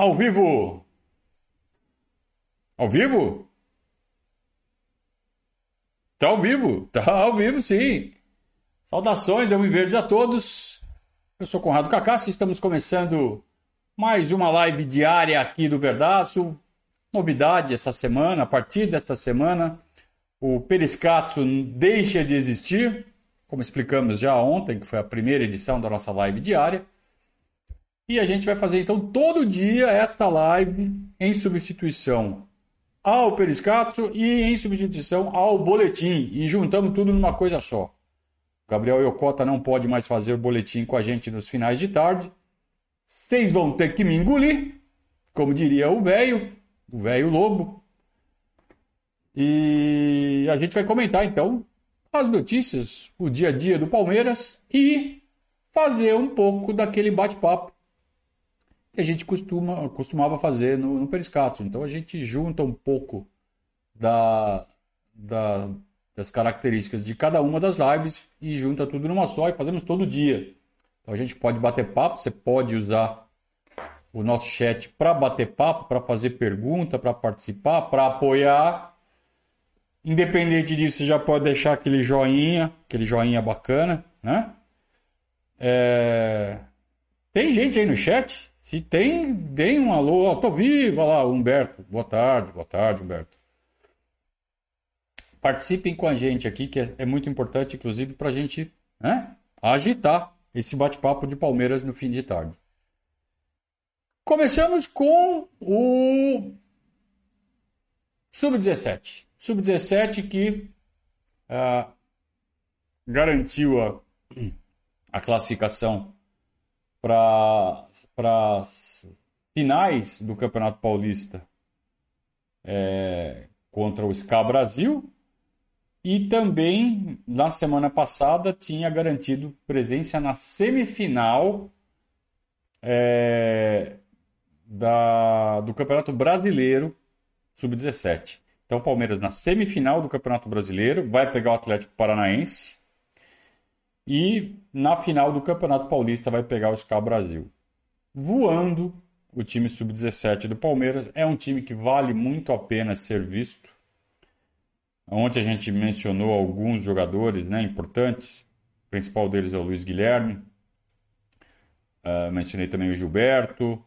Ao vivo! Ao vivo? Tá ao vivo? Tá ao vivo, sim. Saudações, eu verdes a todos. Eu sou Conrado Cacassi, estamos começando mais uma live diária aqui do Verdaço. Novidade essa semana, a partir desta semana, o Periscatso deixa de existir, como explicamos já ontem, que foi a primeira edição da nossa live diária. E a gente vai fazer então todo dia esta live em substituição ao Periscato e em substituição ao boletim. E juntamos tudo numa coisa só. O Gabriel Yokota não pode mais fazer o boletim com a gente nos finais de tarde. Vocês vão ter que me engolir, como diria o velho, o velho lobo. E a gente vai comentar então as notícias, o dia a dia do Palmeiras e fazer um pouco daquele bate-papo que a gente costuma, costumava fazer no, no. Então a gente junta um pouco da, da, das características de cada uma das lives e junta tudo numa só e fazemos todo dia. Então a gente pode bater papo, você pode usar o nosso chat para bater papo, para fazer pergunta, para participar, para apoiar. Independente disso, você já pode deixar aquele joinha, aquele joinha bacana, né? É... Tem gente aí no chat? Se tem, deem um alô. Ó, tô vivo, lá, Humberto. Boa tarde, boa tarde, Humberto. Participem com a gente aqui, que é, é muito importante, inclusive, para a gente né, agitar esse bate-papo de Palmeiras no fim de tarde. Começamos com o Sub-17. Sub-17 que uh, garantiu a, a classificação para as finais do Campeonato Paulista é, contra o SCA Brasil e também na semana passada tinha garantido presença na semifinal é, da, do Campeonato Brasileiro Sub-17. Então, o Palmeiras na semifinal do Campeonato Brasileiro vai pegar o Atlético Paranaense e na final do Campeonato Paulista vai pegar o SCA Brasil. Voando, o time sub-17 do Palmeiras é um time que vale muito a pena ser visto. Ontem a gente mencionou alguns jogadores né, importantes. O principal deles é o Luiz Guilherme. Uh, mencionei também o Gilberto.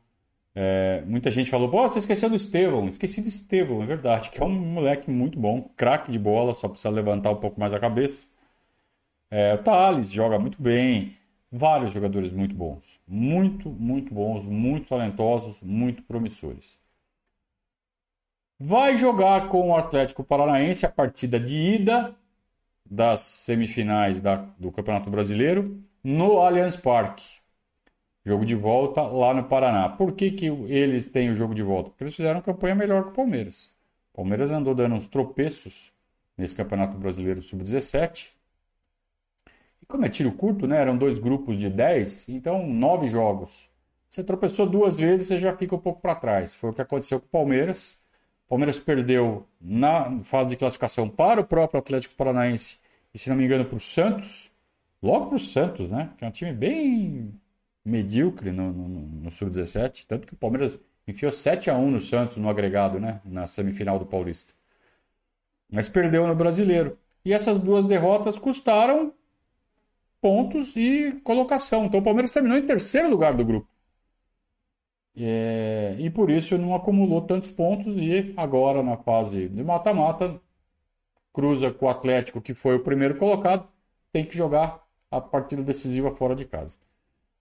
É, muita gente falou, pô, você esqueceu do Estevão. Esqueci do Estevão, é verdade, que é um moleque muito bom, craque de bola, só precisa levantar um pouco mais a cabeça. É, o Thales joga muito bem. Vários jogadores muito bons. Muito, muito bons, muito talentosos, muito promissores. Vai jogar com o Atlético Paranaense a partida de ida das semifinais da, do Campeonato Brasileiro no Allianz Parque. Jogo de volta lá no Paraná. Por que, que eles têm o jogo de volta? Porque eles fizeram campanha melhor que o Palmeiras. O Palmeiras andou dando uns tropeços nesse Campeonato Brasileiro Sub-17 e como é tiro curto, né? Eram dois grupos de 10, então nove jogos. Você tropeçou duas vezes, você já fica um pouco para trás. Foi o que aconteceu com o Palmeiras. O Palmeiras perdeu na fase de classificação para o próprio Atlético Paranaense e, se não me engano, para o Santos. Logo para o Santos, né? Que é um time bem medíocre no, no, no Sub-17. Tanto que o Palmeiras enfiou 7 a 1 no Santos no agregado, né? Na semifinal do Paulista. Mas perdeu no Brasileiro. E essas duas derrotas custaram pontos e colocação. Então o Palmeiras terminou em terceiro lugar do grupo. É, e por isso não acumulou tantos pontos e agora na fase de mata-mata cruza com o Atlético, que foi o primeiro colocado, tem que jogar a partida decisiva fora de casa.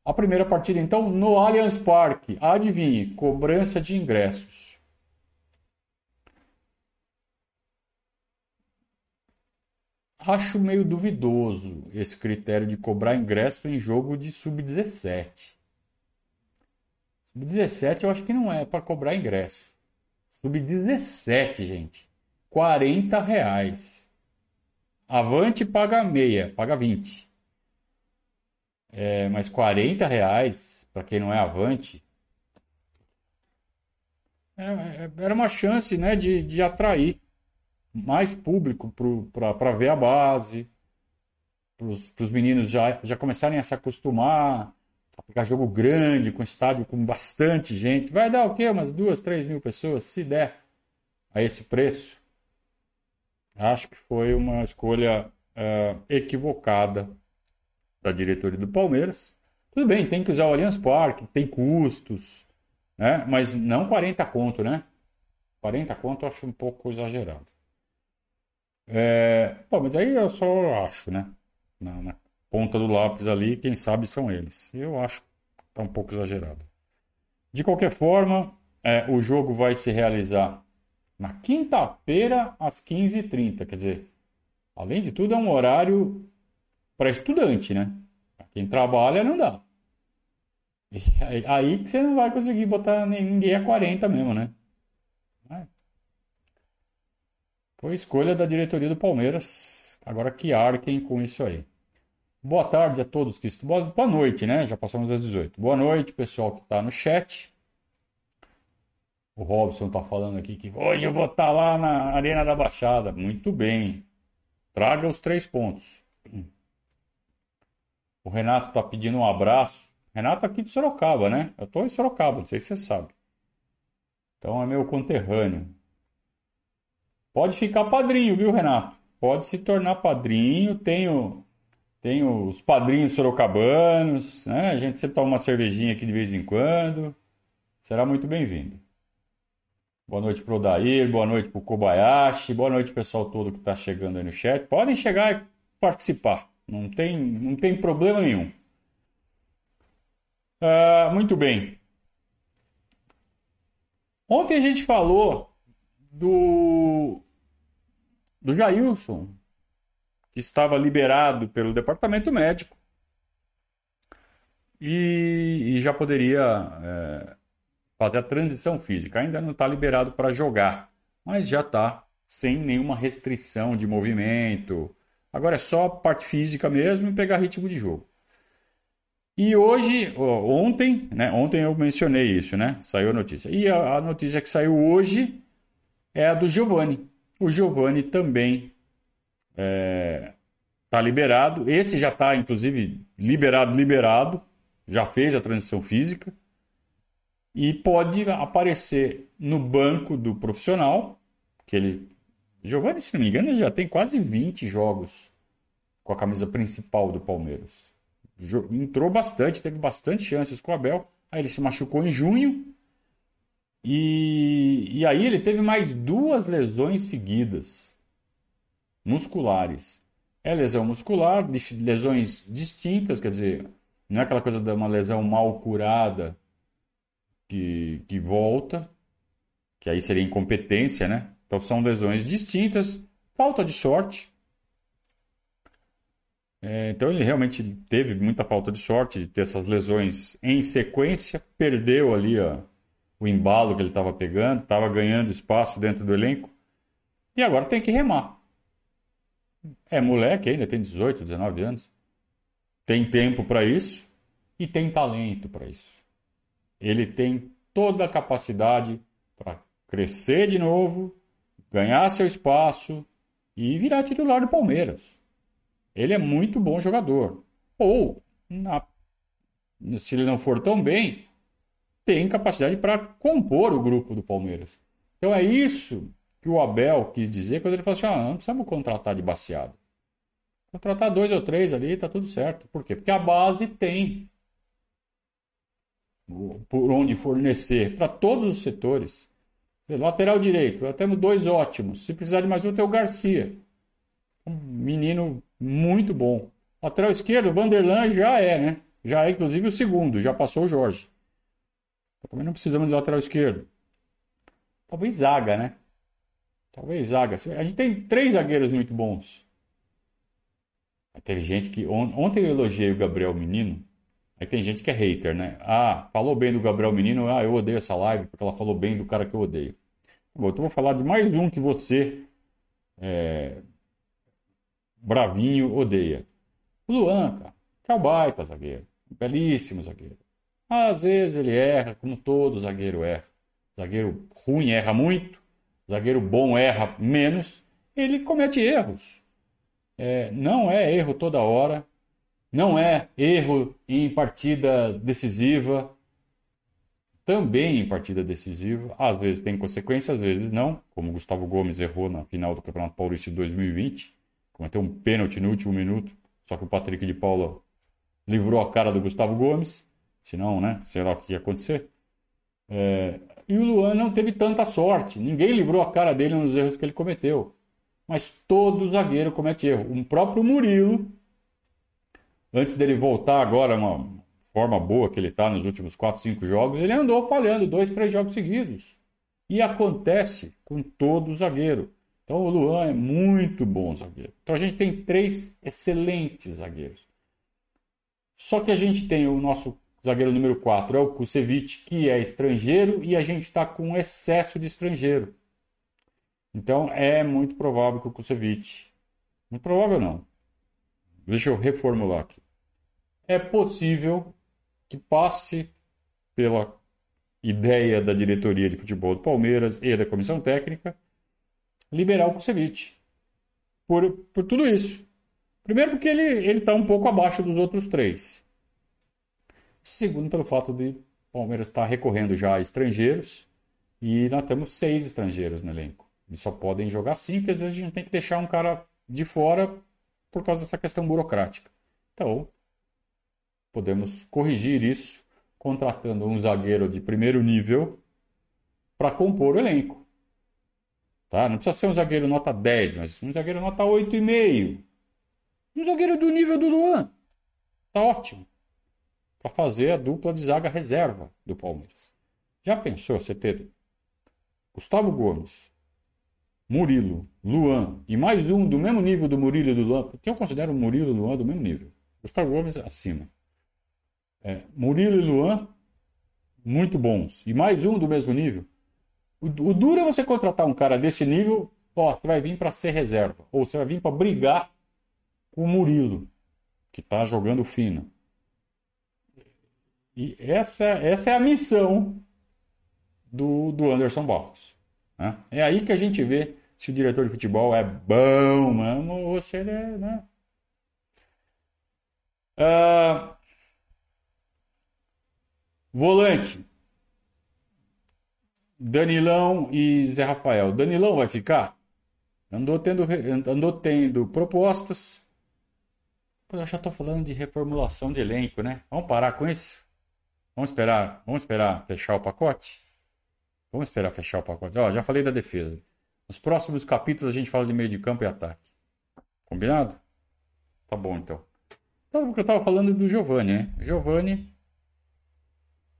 A primeira partida, então, no Allianz Parque. Adivinhe, cobrança de ingressos. Acho meio duvidoso esse critério de cobrar ingresso em jogo de sub-17. Sub-17 eu acho que não é para cobrar ingresso. Sub-17, gente. 40 reais. Avante paga meia, paga 20. É, mas 40 reais, para quem não é avante, é, é, era uma chance né, de, de atrair mais público para ver a base, para os meninos já, já começarem a se acostumar. Vai pegar jogo grande, com estádio com bastante gente. Vai dar o quê? Umas duas, três mil pessoas, se der, a esse preço. Acho que foi uma escolha uh, equivocada da diretoria do Palmeiras. Tudo bem, tem que usar o Allianz Parque, tem custos, né? Mas não 40 conto, né? 40 conto eu acho um pouco exagerado. É, mas aí eu só acho, né? Na, na, ponta do lápis ali, quem sabe são eles. Eu acho que tá um pouco exagerado. De qualquer forma, é, o jogo vai se realizar na quinta-feira às 15h30. Quer dizer, além de tudo, é um horário para estudante, né? Quem trabalha não dá. E aí que você não vai conseguir botar ninguém a 40 mesmo, né? Foi escolha da diretoria do Palmeiras. Agora que arquem com isso aí. Boa tarde a todos que estão. Boa, noite, né? Já passamos das 18. Boa noite, pessoal que está no chat. O Robson está falando aqui que hoje eu vou estar tá lá na Arena da Baixada. Muito bem. Traga os três pontos. O Renato está pedindo um abraço. Renato aqui de Sorocaba, né? Eu estou em Sorocaba, não sei se você sabe. Então é meu conterrâneo. Pode ficar padrinho, viu, Renato? Pode se tornar padrinho. Tenho, tenho os padrinhos sorocabanos, né? A gente sempre toma uma cervejinha aqui de vez em quando. Será muito bem-vindo. Boa noite para o Odair, boa noite para o Kobayashi, boa noite pessoal todo que está chegando aí no chat. Podem chegar e participar, não tem, não tem problema nenhum. Uh, muito bem. Ontem a gente falou do, do Jailson, que estava liberado pelo departamento médico e, e já poderia é, fazer a transição física. Ainda não está liberado para jogar, mas já está sem nenhuma restrição de movimento. Agora é só parte física mesmo e pegar ritmo de jogo. E hoje, ontem, né? Ontem eu mencionei isso, né? Saiu a notícia. E a, a notícia que saiu hoje é a do Giovanni. O Giovanni também está é, tá liberado. Esse já está, inclusive, liberado, liberado. Já fez a transição física. E pode aparecer no banco do profissional, que ele. Giovanni, se não me engano, já tem quase 20 jogos com a camisa principal do Palmeiras. Entrou bastante, teve bastante chances com o Abel. Aí ele se machucou em junho e, e aí ele teve mais duas lesões seguidas, musculares. É lesão muscular, lesões distintas, quer dizer, não é aquela coisa de uma lesão mal curada que, que volta, que aí seria incompetência, né? Então são lesões distintas, falta de sorte. É, então ele realmente teve muita falta de sorte de ter essas lesões em sequência, perdeu ali a, o embalo que ele estava pegando, estava ganhando espaço dentro do elenco. E agora tem que remar. É moleque ainda, tem 18, 19 anos. Tem tempo para isso e tem talento para isso. Ele tem toda a capacidade para crescer de novo, ganhar seu espaço e virar titular do Palmeiras. Ele é muito bom jogador. Ou, na, se ele não for tão bem, tem capacidade para compor o grupo do Palmeiras. Então é isso que o Abel quis dizer quando ele falou assim: ah, não precisamos contratar de baseado. Contratar dois ou três ali, tá tudo certo. Por quê? Porque a base tem por onde fornecer para todos os setores. Lateral direito, temos dois ótimos. Se precisar de mais um, tem o Garcia. Um menino muito bom. Lateral esquerdo, o Vanderlan já é, né? Já é, inclusive, o segundo, já passou o Jorge. Também não precisamos de lateral esquerdo. Talvez zaga, né? Talvez zaga. A gente tem três zagueiros muito bons. teve gente que. Ontem eu elogiei o Gabriel Menino. Aí tem gente que é hater, né? Ah, falou bem do Gabriel Menino. Ah, eu odeio essa live porque ela falou bem do cara que eu odeio. Bom, então vou falar de mais um que você, é, bravinho, odeia. O Luan, cara. Que é o baita zagueiro. belíssimo zagueiro. Às vezes ele erra, como todo zagueiro erra. Zagueiro ruim erra muito, zagueiro bom erra menos. Ele comete erros. É, não é erro toda hora. Não é erro em partida decisiva. Também em partida decisiva. Às vezes tem consequência, às vezes não. Como o Gustavo Gomes errou na final do Campeonato Paulista de 2020. Cometeu um pênalti no último minuto. Só que o Patrick de Paula livrou a cara do Gustavo Gomes. Senão, né? Sei lá o que ia acontecer. É... E o Luan não teve tanta sorte. Ninguém livrou a cara dele nos erros que ele cometeu. Mas todo zagueiro comete erro. O próprio Murilo antes dele voltar agora, uma forma boa que ele está nos últimos 4, 5 jogos, ele andou falhando dois, três jogos seguidos. E acontece com todo zagueiro. Então o Luan é muito bom zagueiro. Então a gente tem três excelentes zagueiros. Só que a gente tem o nosso zagueiro número 4, é o Kusevich, que é estrangeiro, e a gente está com excesso de estrangeiro. Então é muito provável que o Kusevich. Muito provável não. Deixa eu reformular aqui é possível que passe pela ideia da diretoria de futebol do Palmeiras e da comissão técnica liberar o Kusevich por, por tudo isso. Primeiro porque ele está um pouco abaixo dos outros três. Segundo pelo fato de o Palmeiras estar tá recorrendo já a estrangeiros e nós temos seis estrangeiros no elenco. Eles só podem jogar cinco, às vezes a gente tem que deixar um cara de fora por causa dessa questão burocrática. Então, Podemos corrigir isso contratando um zagueiro de primeiro nível para compor o elenco. Tá? Não precisa ser um zagueiro nota 10, mas um zagueiro nota 8,5. Um zagueiro do nível do Luan. Tá ótimo. Para fazer a dupla de zaga reserva do Palmeiras. Já pensou você ter Gustavo Gomes, Murilo, Luan e mais um do mesmo nível do Murilo e do Luan? Porque eu considero o Murilo e o Luan do mesmo nível. Gustavo Gomes acima. É, Murilo e Luan, muito bons. E mais um do mesmo nível. O, o duro é você contratar um cara desse nível, ó, você vai vir para ser reserva. Ou você vai vir para brigar com o Murilo, que está jogando fino. E essa, essa é a missão do, do Anderson Barros. Né? É aí que a gente vê se o diretor de futebol é bom mesmo ou se ele é. Né? Uh, Volante. Danilão e Zé Rafael. Danilão vai ficar? Andou tendo, andou tendo propostas. Eu já estou falando de reformulação de elenco, né? Vamos parar com isso? Vamos esperar, vamos esperar fechar o pacote? Vamos esperar fechar o pacote. Ó, já falei da defesa. Nos próximos capítulos a gente fala de meio de campo e ataque. Combinado? Tá bom então. Então, o que eu estava falando do Giovani, né? Giovani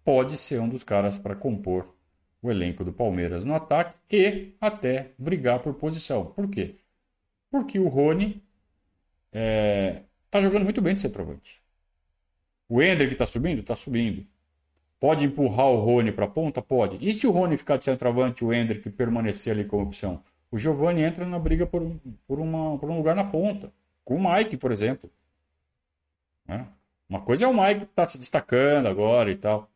pode ser um dos caras para compor o elenco do Palmeiras no ataque e até brigar por posição. Por quê? Porque o Rony é, tá jogando muito bem de centroavante. O Hendrick está subindo? Está subindo. Pode empurrar o Rony para a ponta? Pode. E se o Rony ficar de centroavante o Hendrick permanecer ali como opção? O Giovani entra na briga por, por, uma, por um lugar na ponta. Com o Mike, por exemplo. Né? Uma coisa é o Mike que está se destacando agora e tal.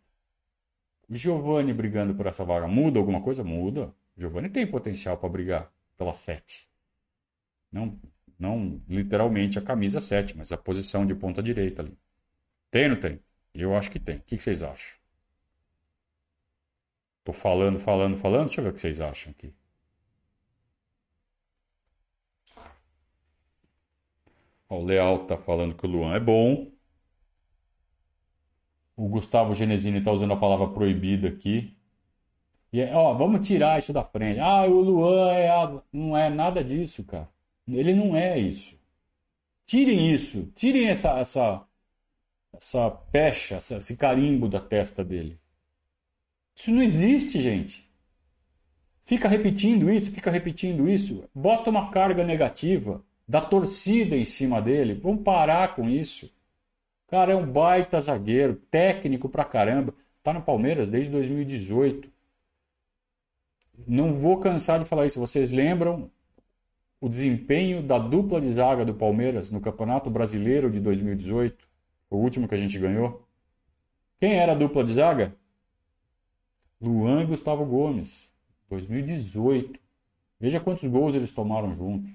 Giovanni brigando por essa vaga muda alguma coisa? Muda. Giovanni tem potencial para brigar pela 7. Não, não literalmente a camisa 7, mas a posição de ponta direita ali. Tem ou não tem? Eu acho que tem. O que vocês acham? Tô falando, falando, falando. Deixa eu ver o que vocês acham aqui. o Leal tá falando que o Luan é bom. O Gustavo Genesini está usando a palavra proibida aqui. E é, ó, vamos tirar isso da frente. Ah, o Luan é a... não é nada disso, cara. Ele não é isso. Tirem isso. Tirem essa essa essa pecha, essa, esse carimbo da testa dele. Isso não existe, gente. Fica repetindo isso, fica repetindo isso. Bota uma carga negativa da torcida em cima dele. Vamos parar com isso. Cara, é um baita zagueiro, técnico pra caramba. Tá no Palmeiras desde 2018. Não vou cansar de falar isso. Vocês lembram o desempenho da dupla de zaga do Palmeiras no Campeonato Brasileiro de 2018? O último que a gente ganhou. Quem era a dupla de zaga? Luan e Gustavo Gomes. 2018. Veja quantos gols eles tomaram juntos.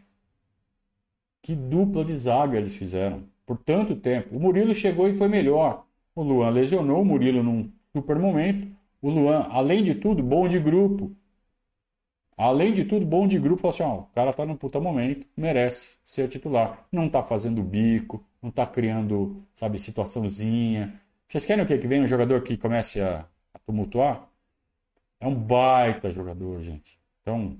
Que dupla de zaga eles fizeram. por tanto tempo. O Murilo chegou e foi melhor. O Luan lesionou, o Murilo num super momento. O Luan, além de tudo, bom de grupo. Além de tudo, bom de grupo. Assim, o cara tá num puta momento, merece ser titular. Não tá fazendo bico, não tá criando, sabe, situaçãozinha. Vocês querem o quê? Que venha um jogador que comece a tumultuar? É um baita jogador, gente. Então,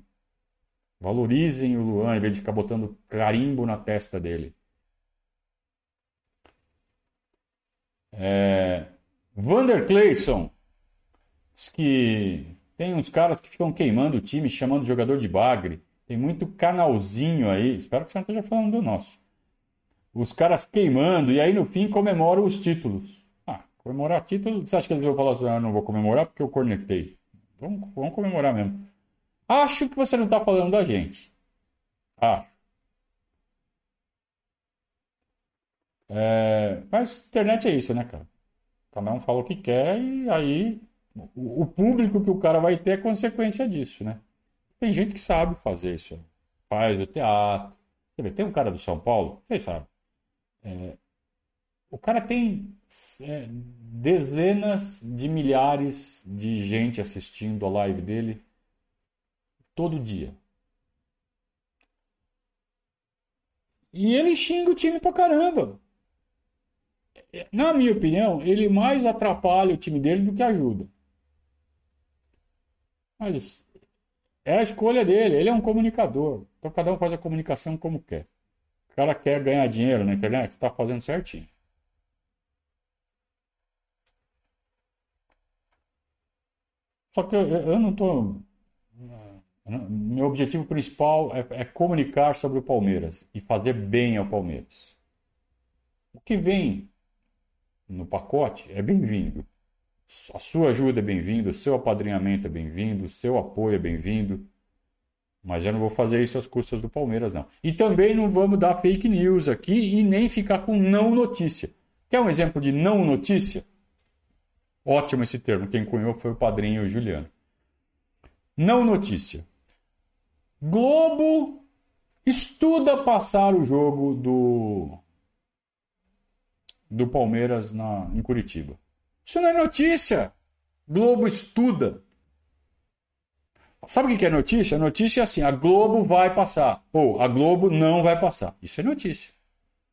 valorizem o Luan em vez de ficar botando carimbo na testa dele. É... Vander Clayson diz que tem uns caras que ficam queimando o time, chamando o jogador de bagre. Tem muito canalzinho aí. Espero que você não esteja falando do nosso. Os caras queimando e aí no fim comemoram os títulos. Ah, comemorar título. Você acha que eles vão falar assim? Ah, não vou comemorar porque eu cornetei. Vamos, vamos comemorar mesmo. Acho que você não está falando da gente. Acho. É, mas internet é isso, né, cara? Cada um fala o que quer e aí o, o público que o cara vai ter é consequência disso, né? Tem gente que sabe fazer isso. Faz o teatro. Tem um cara do São Paulo, vocês sabem. É, o cara tem é, dezenas de milhares de gente assistindo a live dele todo dia. E ele xinga o time pra caramba na minha opinião, ele mais atrapalha o time dele do que ajuda. Mas é a escolha dele, ele é um comunicador. Então cada um faz a comunicação como quer. O cara quer ganhar dinheiro na internet, está fazendo certinho. Só que eu, eu não estou. Meu objetivo principal é, é comunicar sobre o Palmeiras e fazer bem ao Palmeiras. O que vem no pacote é bem-vindo. A sua ajuda é bem-vinda, o seu apadrinhamento é bem-vindo, o seu apoio é bem-vindo. Mas eu não vou fazer isso às custas do Palmeiras, não. E também não vamos dar fake news aqui e nem ficar com não notícia. Quer um exemplo de não notícia? Ótimo esse termo. Quem cunhou foi o padrinho Juliano. Não notícia. Globo estuda passar o jogo do do Palmeiras na, em Curitiba. Isso não é notícia. Globo estuda. Sabe o que é notícia? Notícia é assim: a Globo vai passar. Ou a Globo não vai passar. Isso é notícia.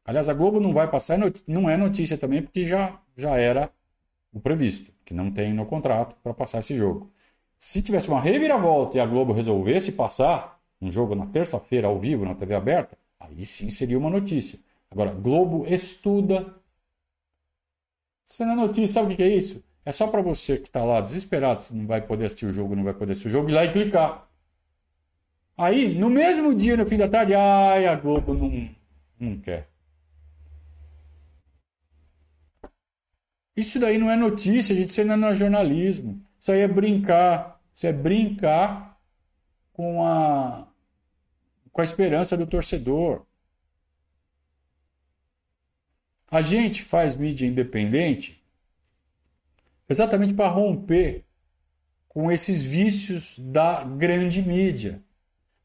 Aliás, a Globo não vai passar, é não é notícia também, porque já, já era o previsto, que não tem no contrato para passar esse jogo. Se tivesse uma reviravolta e a Globo resolvesse passar um jogo na terça-feira ao vivo na TV aberta, aí sim seria uma notícia. Agora, Globo estuda isso não é notícia, sabe o que é isso? É só para você que está lá desesperado, se não vai poder assistir o jogo, não vai poder assistir o jogo, ir lá e clicar. Aí, no mesmo dia, no fim da tarde, ai, a Globo não, não quer. Isso daí não é notícia, gente. Isso não é jornalismo. Isso aí é brincar. Isso é brincar com a, com a esperança do torcedor. A gente faz mídia independente exatamente para romper com esses vícios da grande mídia,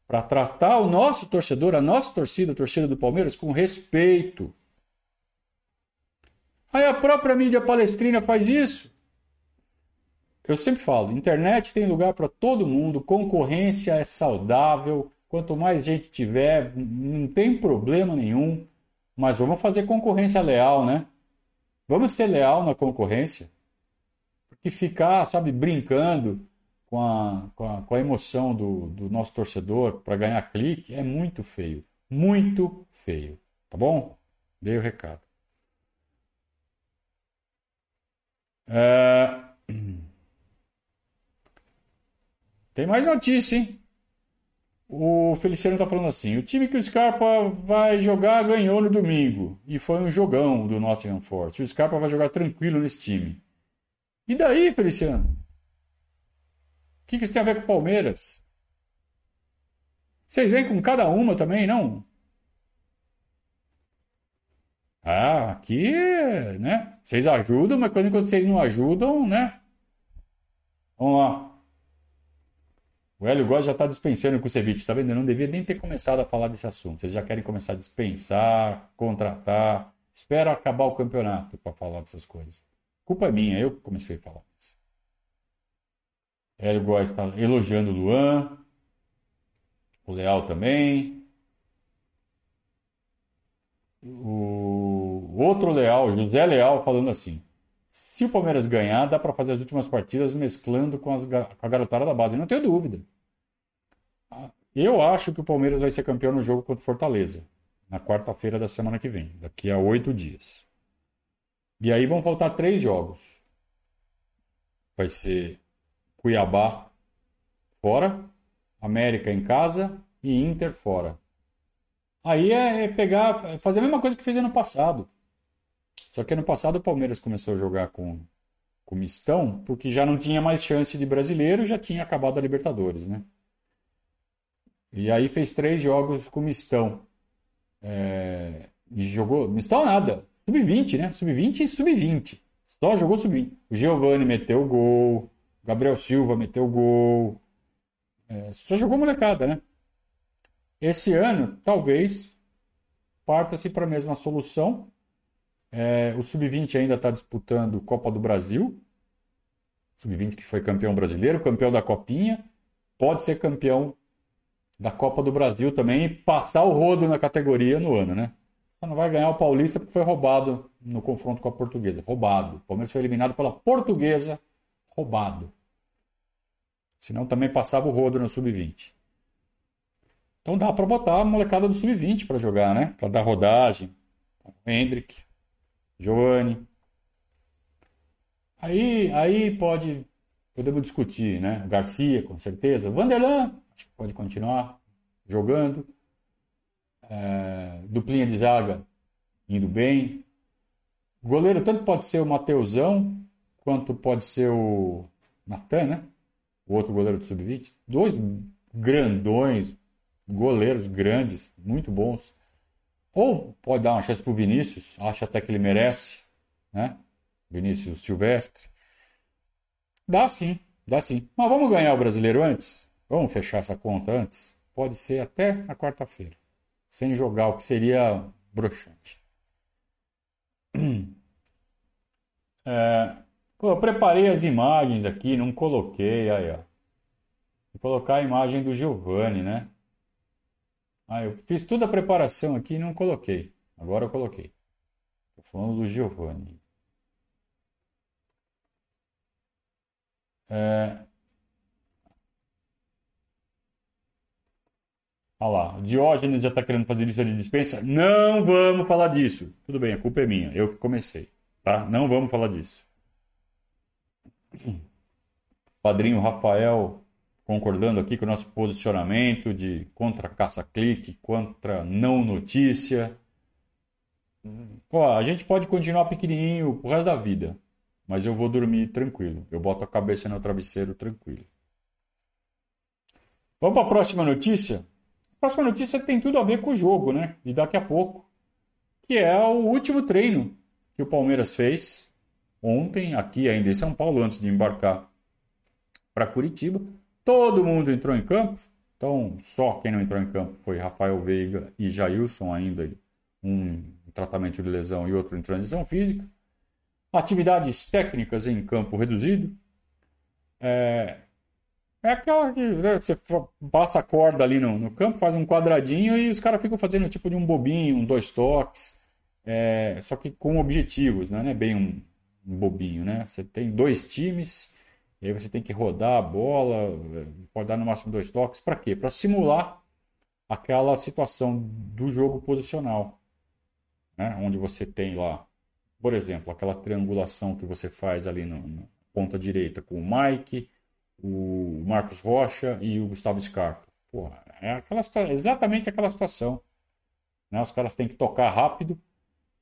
para tratar o nosso torcedor, a nossa torcida, a torcida do Palmeiras, com respeito. Aí a própria mídia palestrina faz isso. Eu sempre falo, internet tem lugar para todo mundo, concorrência é saudável, quanto mais gente tiver, não tem problema nenhum. Mas vamos fazer concorrência leal, né? Vamos ser leal na concorrência. Porque ficar, sabe, brincando com a, com a, com a emoção do, do nosso torcedor para ganhar clique é muito feio. Muito feio. Tá bom? Dei o recado. É... Tem mais notícia, hein? O Feliciano está falando assim: o time que o Scarpa vai jogar ganhou no domingo. E foi um jogão do Nottingham Forest. O Scarpa vai jogar tranquilo nesse time. E daí, Feliciano? O que, que isso tem a ver com o Palmeiras? Vocês vêm com cada uma também, não? Ah, aqui, né? Vocês ajudam, mas quando vocês não ajudam, né? Vamos lá. O Hélio Góes já está dispensando com o Ceviche, tá vendo? Eu não devia nem ter começado a falar desse assunto. Vocês já querem começar a dispensar, contratar. Espera acabar o campeonato para falar dessas coisas. Culpa é minha, eu comecei a falar disso. Hélio Góes está elogiando o Luan. O Leal também. O outro Leal, José Leal, falando assim: se o Palmeiras ganhar, dá para fazer as últimas partidas mesclando com, as, com a garotada da base. Não tenho dúvida. Eu acho que o Palmeiras vai ser campeão no jogo contra o Fortaleza, na quarta-feira da semana que vem, daqui a oito dias. E aí vão faltar três jogos. Vai ser Cuiabá fora, América em casa e Inter fora. Aí é, é pegar, é fazer a mesma coisa que fez ano passado. Só que ano passado o Palmeiras começou a jogar com, com mistão, porque já não tinha mais chance de brasileiro, já tinha acabado a Libertadores, né? E aí fez três jogos com mistão. É, e jogou. Mistão nada. Sub-20, né? Sub-20 e sub-20. Só jogou sub-20. O Giovani meteu gol. Gabriel Silva meteu gol. É, só jogou molecada, né? Esse ano, talvez, parta-se para a mesma solução. É, o Sub-20 ainda está disputando Copa do Brasil. Sub-20 que foi campeão brasileiro, campeão da Copinha. Pode ser campeão da Copa do Brasil também e passar o rodo na categoria no ano, né? Só não vai ganhar o Paulista porque foi roubado no confronto com a Portuguesa. Roubado. O Palmeiras foi eliminado pela Portuguesa. Roubado. Senão também passava o rodo no Sub-20. Então dá para botar a molecada do Sub-20 para jogar, né? Para dar rodagem. Hendrick, Giovanni. Aí, aí pode podemos discutir, né? Garcia, com certeza. Vanderlan, acho que pode continuar jogando. É, duplinha de zaga indo bem. Goleiro tanto pode ser o Mateusão, quanto pode ser o Natan, né? O outro goleiro do Sub-20. Dois grandões, goleiros grandes, muito bons. Ou pode dar uma chance para o Vinícius, acho até que ele merece, né? Vinícius Silvestre. Dá sim, dá sim. Mas vamos ganhar o brasileiro antes? Vamos fechar essa conta antes? Pode ser até a quarta-feira. Sem jogar, o que seria broxante. É, eu preparei as imagens aqui, não coloquei. Aí, ó. Vou colocar a imagem do Giovanni, né? Ah, eu fiz toda a preparação aqui e não coloquei. Agora eu coloquei. Estou falando do Giovanni. É... Olha lá, o Diógenes já está querendo fazer lista de dispensa. Não vamos falar disso. Tudo bem, a culpa é minha, eu que comecei. Tá? Não vamos falar disso. Padrinho Rafael concordando aqui com o nosso posicionamento de contra caça-clique, contra não notícia. A gente pode continuar pequenininho o resto da vida. Mas eu vou dormir tranquilo. Eu boto a cabeça no travesseiro tranquilo. Vamos para a próxima notícia? A próxima notícia tem tudo a ver com o jogo, né? De daqui a pouco. Que é o último treino que o Palmeiras fez ontem, aqui ainda em São Paulo, antes de embarcar para Curitiba. Todo mundo entrou em campo. Então, só quem não entrou em campo foi Rafael Veiga e Jailson ainda. Um tratamento de lesão e outro em transição física atividades técnicas em campo reduzido. É, é aquela que né, você passa a corda ali no, no, campo, faz um quadradinho e os caras ficam fazendo tipo de um bobinho, um dois toques, é, só que com objetivos, né? não é bem um, um, bobinho, né? Você tem dois times, e aí você tem que rodar a bola, pode dar no máximo dois toques, para quê? Para simular aquela situação do jogo posicional, né? onde você tem lá por exemplo, aquela triangulação que você faz ali na ponta direita com o Mike, o Marcos Rocha e o Gustavo Scarpa. Porra, é aquela, exatamente aquela situação. Né? Os caras têm que tocar rápido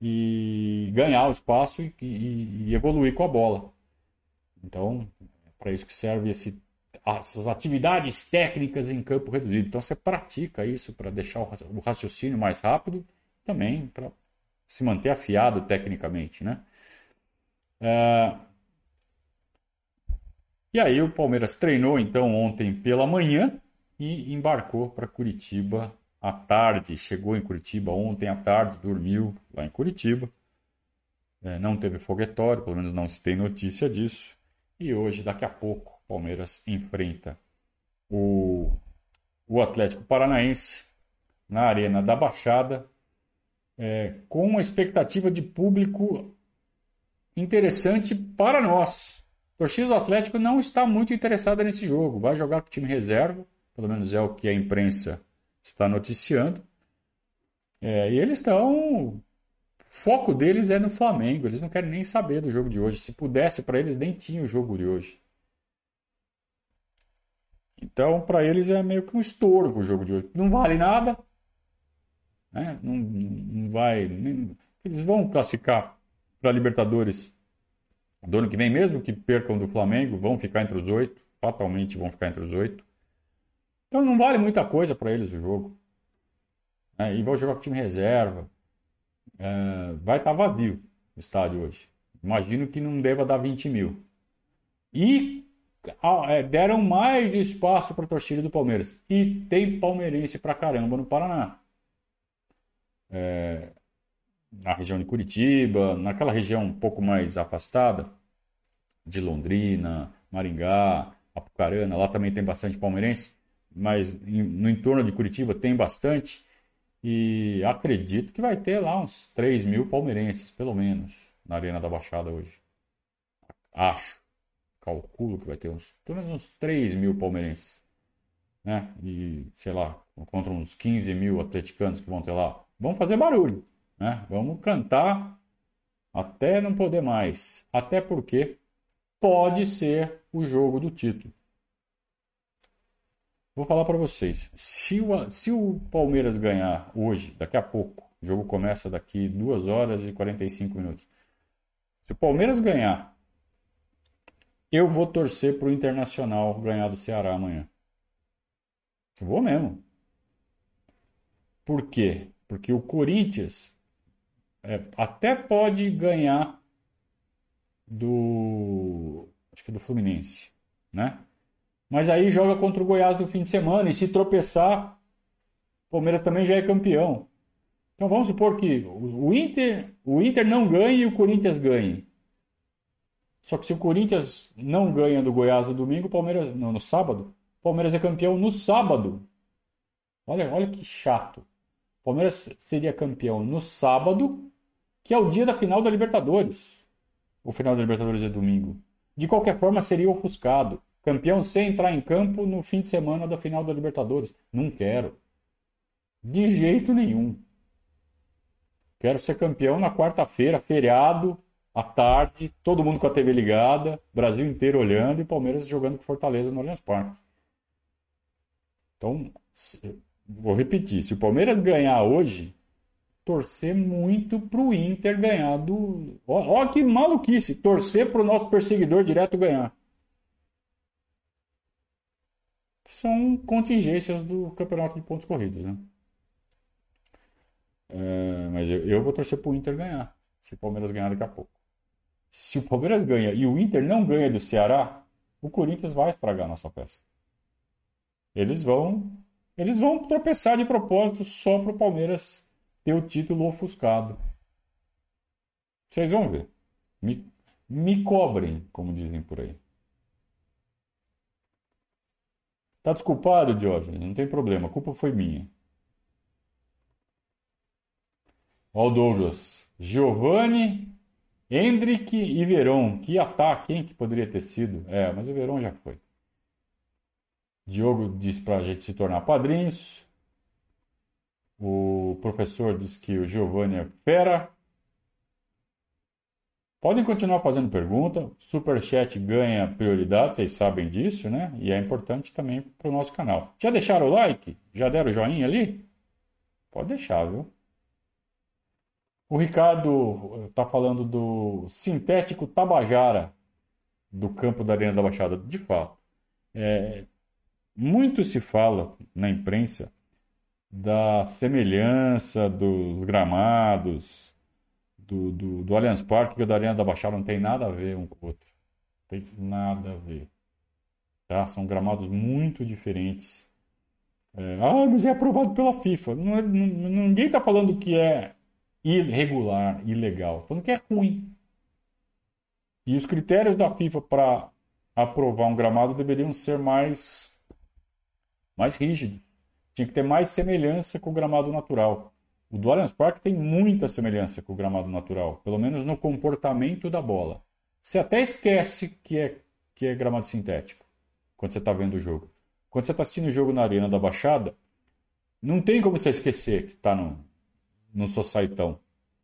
e ganhar o espaço e, e, e evoluir com a bola. Então, para isso que serve esse, essas atividades técnicas em campo reduzido. Então, você pratica isso para deixar o raciocínio mais rápido, também para se manter afiado tecnicamente, né? É... E aí o Palmeiras treinou então ontem pela manhã e embarcou para Curitiba à tarde. Chegou em Curitiba ontem à tarde, dormiu lá em Curitiba. É, não teve foguetório, pelo menos não se tem notícia disso. E hoje, daqui a pouco, o Palmeiras enfrenta o, o Atlético Paranaense na Arena da Baixada, é, com uma expectativa de público interessante para nós. A torcida do Atlético não está muito interessada nesse jogo. Vai jogar com o time reserva, pelo menos é o que a imprensa está noticiando. É, e eles estão foco deles é no Flamengo. Eles não querem nem saber do jogo de hoje. Se pudesse para eles, nem tinha o jogo de hoje. Então, para eles é meio que um estorvo o jogo de hoje. Não vale nada. Né? Não, não vai. Nem... Eles vão classificar para Libertadores do ano que vem, mesmo que percam do Flamengo, vão ficar entre os oito. Fatalmente vão ficar entre os oito. Então não vale muita coisa para eles o jogo. É, e vão jogar com time reserva é, vai estar tá vazio o estádio hoje. Imagino que não deva dar 20 mil. E é, deram mais espaço para a torcida do Palmeiras. E tem palmeirense pra caramba no Paraná. É, na região de Curitiba, naquela região um pouco mais afastada, de Londrina, Maringá, Apucarana, lá também tem bastante palmeirense, mas no entorno de Curitiba tem bastante. E acredito que vai ter lá uns 3 mil palmeirenses, pelo menos, na Arena da Baixada hoje. Acho. Calculo que vai ter uns, pelo menos uns 3 mil palmeirenses. Né? E, sei lá, contra uns 15 mil atleticanos que vão ter lá. Vamos fazer barulho. Né? Vamos cantar até não poder mais. Até porque pode ser o jogo do título. Vou falar para vocês. Se o, se o Palmeiras ganhar hoje, daqui a pouco, o jogo começa daqui 2 horas e 45 minutos. Se o Palmeiras ganhar, eu vou torcer para o Internacional ganhar do Ceará amanhã. Vou mesmo. Por quê? Porque o Corinthians é, até pode ganhar do. Acho que do Fluminense, né? Mas aí joga contra o Goiás no fim de semana e se tropeçar, o Palmeiras também já é campeão. Então vamos supor que o Inter, o Inter não ganhe e o Corinthians ganhe. Só que se o Corinthians não ganha do Goiás no domingo, Palmeiras no, no sábado, o Palmeiras é campeão no sábado. Olha, olha que chato. O Palmeiras seria campeão no sábado, que é o dia da final da Libertadores. O final da Libertadores é domingo. De qualquer forma, seria ofuscado. Campeão sem entrar em campo no fim de semana da final da Libertadores. Não quero. De jeito nenhum. Quero ser campeão na quarta-feira, feriado, à tarde, todo mundo com a TV ligada, Brasil inteiro olhando e Palmeiras jogando com Fortaleza no Allianz Parque. Então, vou repetir: se o Palmeiras ganhar hoje, torcer muito pro Inter ganhar do. Ó, ó que maluquice! Torcer pro nosso perseguidor direto ganhar. São contingências do campeonato de pontos corridos, né? É, mas eu, eu, vou torcer pro Inter ganhar, se o Palmeiras ganhar daqui a pouco. Se o Palmeiras ganha e o Inter não ganha do Ceará, o Corinthians vai estragar a nossa festa. Eles vão, eles vão tropeçar de propósito só para o Palmeiras ter o título ofuscado. Vocês vão ver. Me, me cobrem, como dizem por aí. Tá desculpado, Diógenes? Não tem problema, a culpa foi minha. Ó Douglas. Giovanni, Hendrick e Verón. Que ataque, hein? Que poderia ter sido. É, mas o Verón já foi. Diogo diz para a gente se tornar padrinhos. O professor diz que o Giovanni é fera. Podem continuar fazendo pergunta. Superchat ganha prioridade, vocês sabem disso, né? E é importante também para o nosso canal. Já deixaram o like? Já deram o joinha ali? Pode deixar, viu? O Ricardo está falando do sintético Tabajara do campo da Arena da Baixada. De fato, é, muito se fala na imprensa da semelhança dos gramados, do, do, do Allianz Parque e o da Arena da Baixada não tem nada a ver um com o outro. Não tem nada a ver. Tá? São gramados muito diferentes. É, ah, mas é aprovado pela FIFA. Não é, não, ninguém está falando que é irregular, ilegal. Falando que é ruim. E os critérios da FIFA para aprovar um gramado deveriam ser mais, mais rígidos. Tinha que ter mais semelhança com o gramado natural. O do Allianz Parque tem muita semelhança com o gramado natural, pelo menos no comportamento da bola. Você até esquece que é, que é gramado sintético quando você está vendo o jogo. Quando você está assistindo o jogo na Arena da Baixada, não tem como você esquecer que está no, no societão.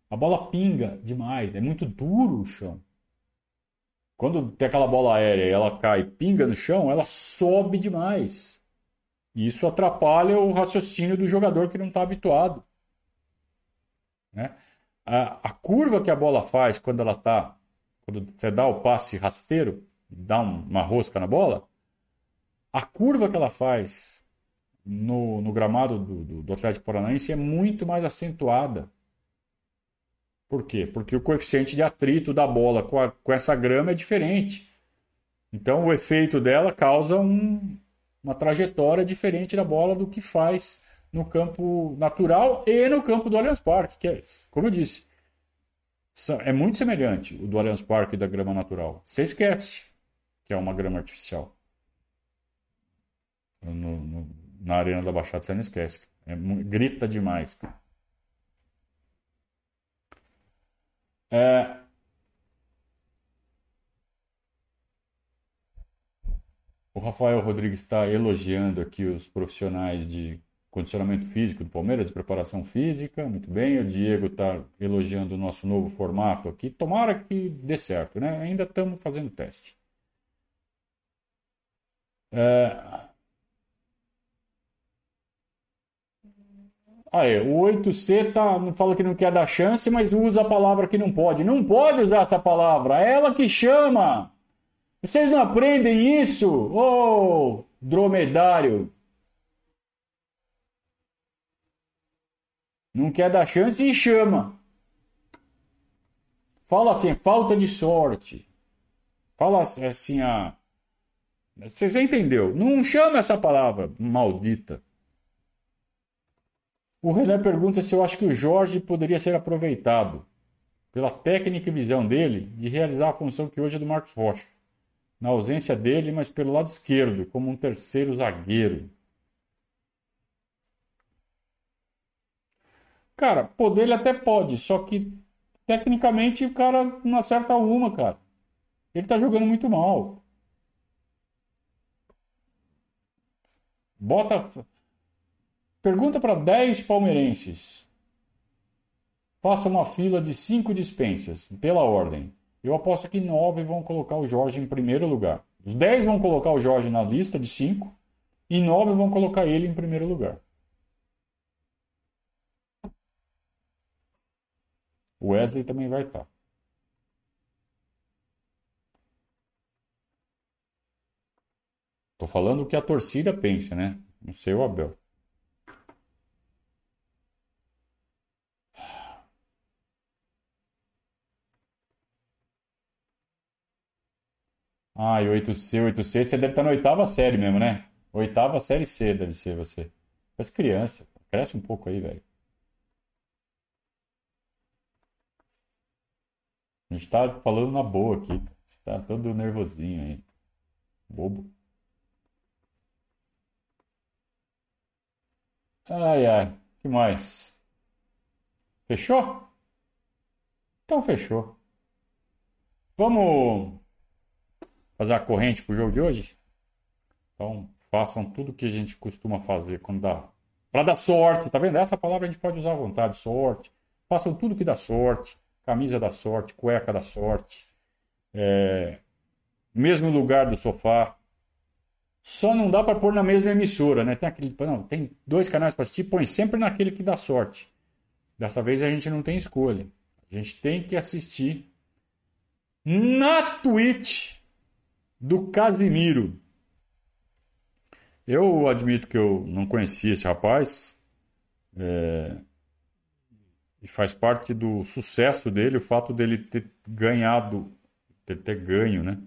A bola pinga demais, é muito duro o chão. Quando tem aquela bola aérea e ela cai pinga no chão, ela sobe demais. E isso atrapalha o raciocínio do jogador que não está habituado. Né? A, a, curva que a bola faz quando ela está. Quando você dá o passe rasteiro, dá um, uma rosca na bola, a curva que ela faz no, no gramado do, do, do Atlético Paranaense é muito mais acentuada por quê? Porque o coeficiente de atrito da bola com, a, com essa grama é diferente. Então, o efeito dela causa um, uma trajetória diferente da bola do que faz no campo natural e no campo do Allianz Parque, que é, como eu disse, é muito semelhante o do Allianz Parque e da grama natural. Você esquece que é uma grama artificial. No, no, na Arena da Baixada você não esquece. É, grita demais. É... O Rafael Rodrigues está elogiando aqui os profissionais de condicionamento físico do Palmeiras, de preparação física, muito bem. O Diego está elogiando o nosso novo formato aqui. Tomara que dê certo, né? Ainda estamos fazendo teste. É... Ah, é. O 8C tá, não fala que não quer dar chance, mas usa a palavra que não pode. Não pode usar essa palavra. É ela que chama. Vocês não aprendem isso? Ô, oh, dromedário. Não quer dar chance e chama. Fala assim, falta de sorte. Fala assim, a. Você já entendeu? Não chama essa palavra maldita. O René pergunta se eu acho que o Jorge poderia ser aproveitado pela técnica e visão dele de realizar a função que hoje é do Marcos Rocha, na ausência dele, mas pelo lado esquerdo, como um terceiro zagueiro. Cara, poder ele até pode, só que tecnicamente o cara não acerta uma, cara. Ele tá jogando muito mal. Bota Pergunta para 10 palmeirenses. Faça uma fila de 5 dispensas, pela ordem. Eu aposto que 9 vão colocar o Jorge em primeiro lugar. Os 10 vão colocar o Jorge na lista de 5 e 9 vão colocar ele em primeiro lugar. O Wesley também vai estar. Tô falando o que a torcida pensa, né? Não sei o Abel. E 8C, 8C, você deve estar na oitava série mesmo, né? Oitava série C deve ser você. Mas criança, cresce um pouco aí, velho. A gente tá falando na boa aqui. Você tá todo nervosinho aí. Bobo. Ai, ai. que mais? Fechou? Então fechou. Vamos fazer a corrente para o jogo de hoje? Então, façam tudo que a gente costuma fazer quando dá. Para dar sorte, tá vendo? Essa palavra a gente pode usar à vontade, sorte. Façam tudo que dá sorte. Camisa da sorte, cueca da sorte. É... Mesmo lugar do sofá. Só não dá para pôr na mesma emissora, né? Tem, aquele... não, tem dois canais para assistir, põe sempre naquele que dá sorte. Dessa vez a gente não tem escolha. A gente tem que assistir na Twitch do Casimiro. Eu admito que eu não conhecia esse rapaz. É, e faz parte do sucesso dele o fato dele ter ganhado, ter, ter ganho, né?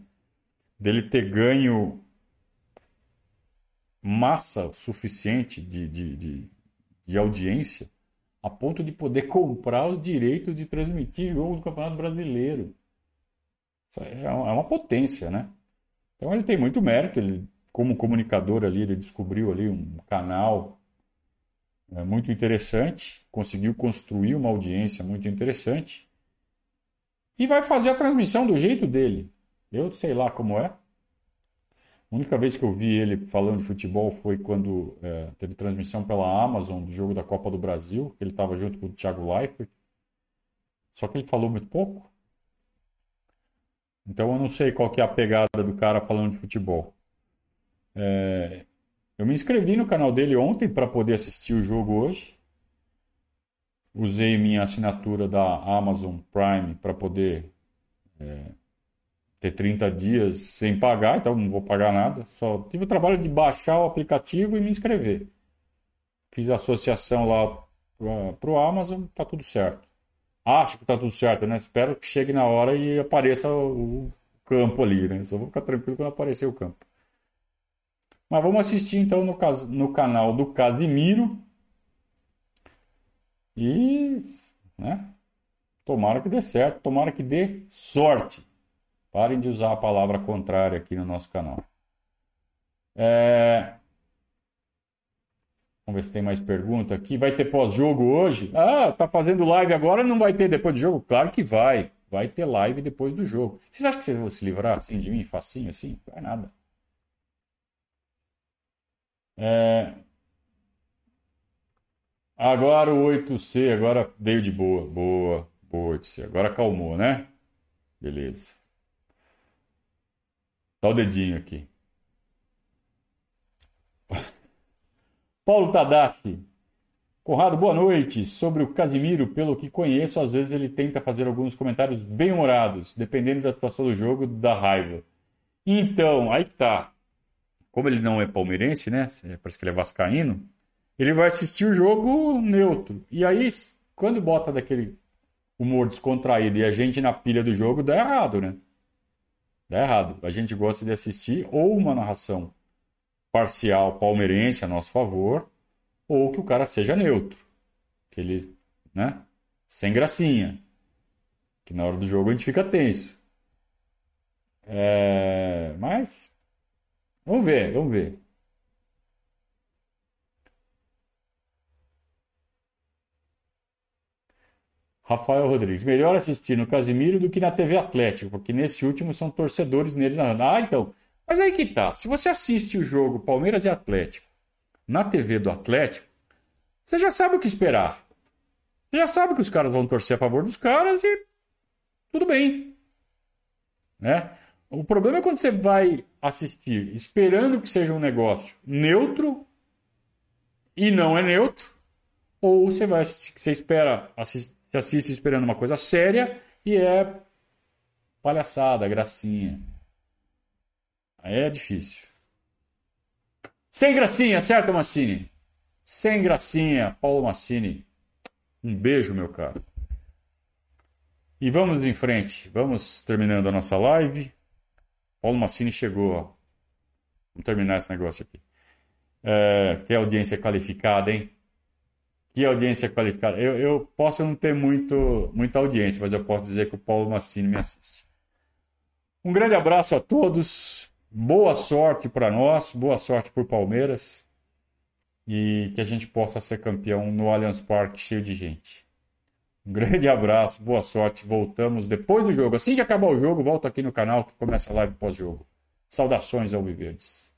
Dele ter ganho massa suficiente de, de, de, de audiência a ponto de poder comprar os direitos de transmitir jogo do Campeonato Brasileiro. Isso é, é uma potência, né? Então ele tem muito mérito, ele como comunicador ali, ele descobriu ali um canal é, muito interessante, conseguiu construir uma audiência muito interessante e vai fazer a transmissão do jeito dele. Eu sei lá como é. A única vez que eu vi ele falando de futebol foi quando é, teve transmissão pela Amazon do jogo da Copa do Brasil, que ele estava junto com o Thiago Leifert. Só que ele falou muito pouco. Então eu não sei qual que é a pegada do cara falando de futebol. É, eu me inscrevi no canal dele ontem para poder assistir o jogo hoje. Usei minha assinatura da Amazon Prime para poder é, ter 30 dias sem pagar, então não vou pagar nada. Só tive o trabalho de baixar o aplicativo e me inscrever. Fiz a associação lá para o Amazon, tá tudo certo. Acho que tá tudo certo, né? Espero que chegue na hora e apareça o, campo ali, né? Só vou ficar tranquilo quando aparecer o campo. Mas vamos assistir então no, no canal do Casimiro. E, né? Tomara que dê certo, tomara que dê sorte. Parem de usar a palavra contrária aqui no nosso canal. É... Vamos ver se tem mais pergunta aqui. Vai ter pós-jogo hoje? Ah, tá fazendo live agora, não vai ter depois do jogo? Claro que vai. Vai ter live depois do jogo. Vocês acham que vocês vão se livrar assim de mim, facinho assim? Não vai nada. É... Agora o 8C, agora veio de boa. Boa, boa 8C. Agora acalmou, né? Beleza. Dá o dedinho aqui. Paulo Tadafi. Conrado, boa noite. Sobre o Casimiro, pelo que conheço, às vezes ele tenta fazer alguns comentários bem humorados, dependendo da situação do jogo, da raiva. Então, aí tá como ele não é palmeirense, né? Parece que ele é vascaíno. Ele vai assistir o jogo neutro. E aí, quando bota daquele humor descontraído e a gente na pilha do jogo, dá errado, né? Dá errado. A gente gosta de assistir ou uma narração parcial palmeirense a nosso favor, ou que o cara seja neutro. Que ele, né? Sem gracinha. Que na hora do jogo a gente fica tenso. É... Mas Vamos ver, vamos ver. Rafael Rodrigues. Melhor assistir no Casimiro do que na TV Atlético, porque nesse último são torcedores neles narrando. Ah, então. Mas aí que tá. Se você assiste o jogo Palmeiras e Atlético na TV do Atlético, você já sabe o que esperar. Você já sabe que os caras vão torcer a favor dos caras e tudo bem. Né? O problema é quando você vai assistir esperando que seja um negócio neutro e não é neutro, ou você vai você espera assiste, assiste esperando uma coisa séria e é palhaçada, gracinha. Aí é difícil. Sem gracinha, certo, Massini? Sem gracinha, Paulo Massini. Um beijo, meu caro. E vamos em frente. Vamos terminando a nossa live. Paulo Massini chegou. Ó. Vamos terminar esse negócio aqui. É, que audiência qualificada, hein? Que audiência qualificada. Eu, eu posso não ter muito, muita audiência, mas eu posso dizer que o Paulo Massini me assiste. Um grande abraço a todos. Boa sorte para nós, boa sorte para o Palmeiras e que a gente possa ser campeão no Allianz Parque cheio de gente. Um grande abraço, boa sorte. Voltamos depois do jogo. Assim que acabar o jogo, volto aqui no canal que começa a live pós-jogo. Saudações ao Viverdes.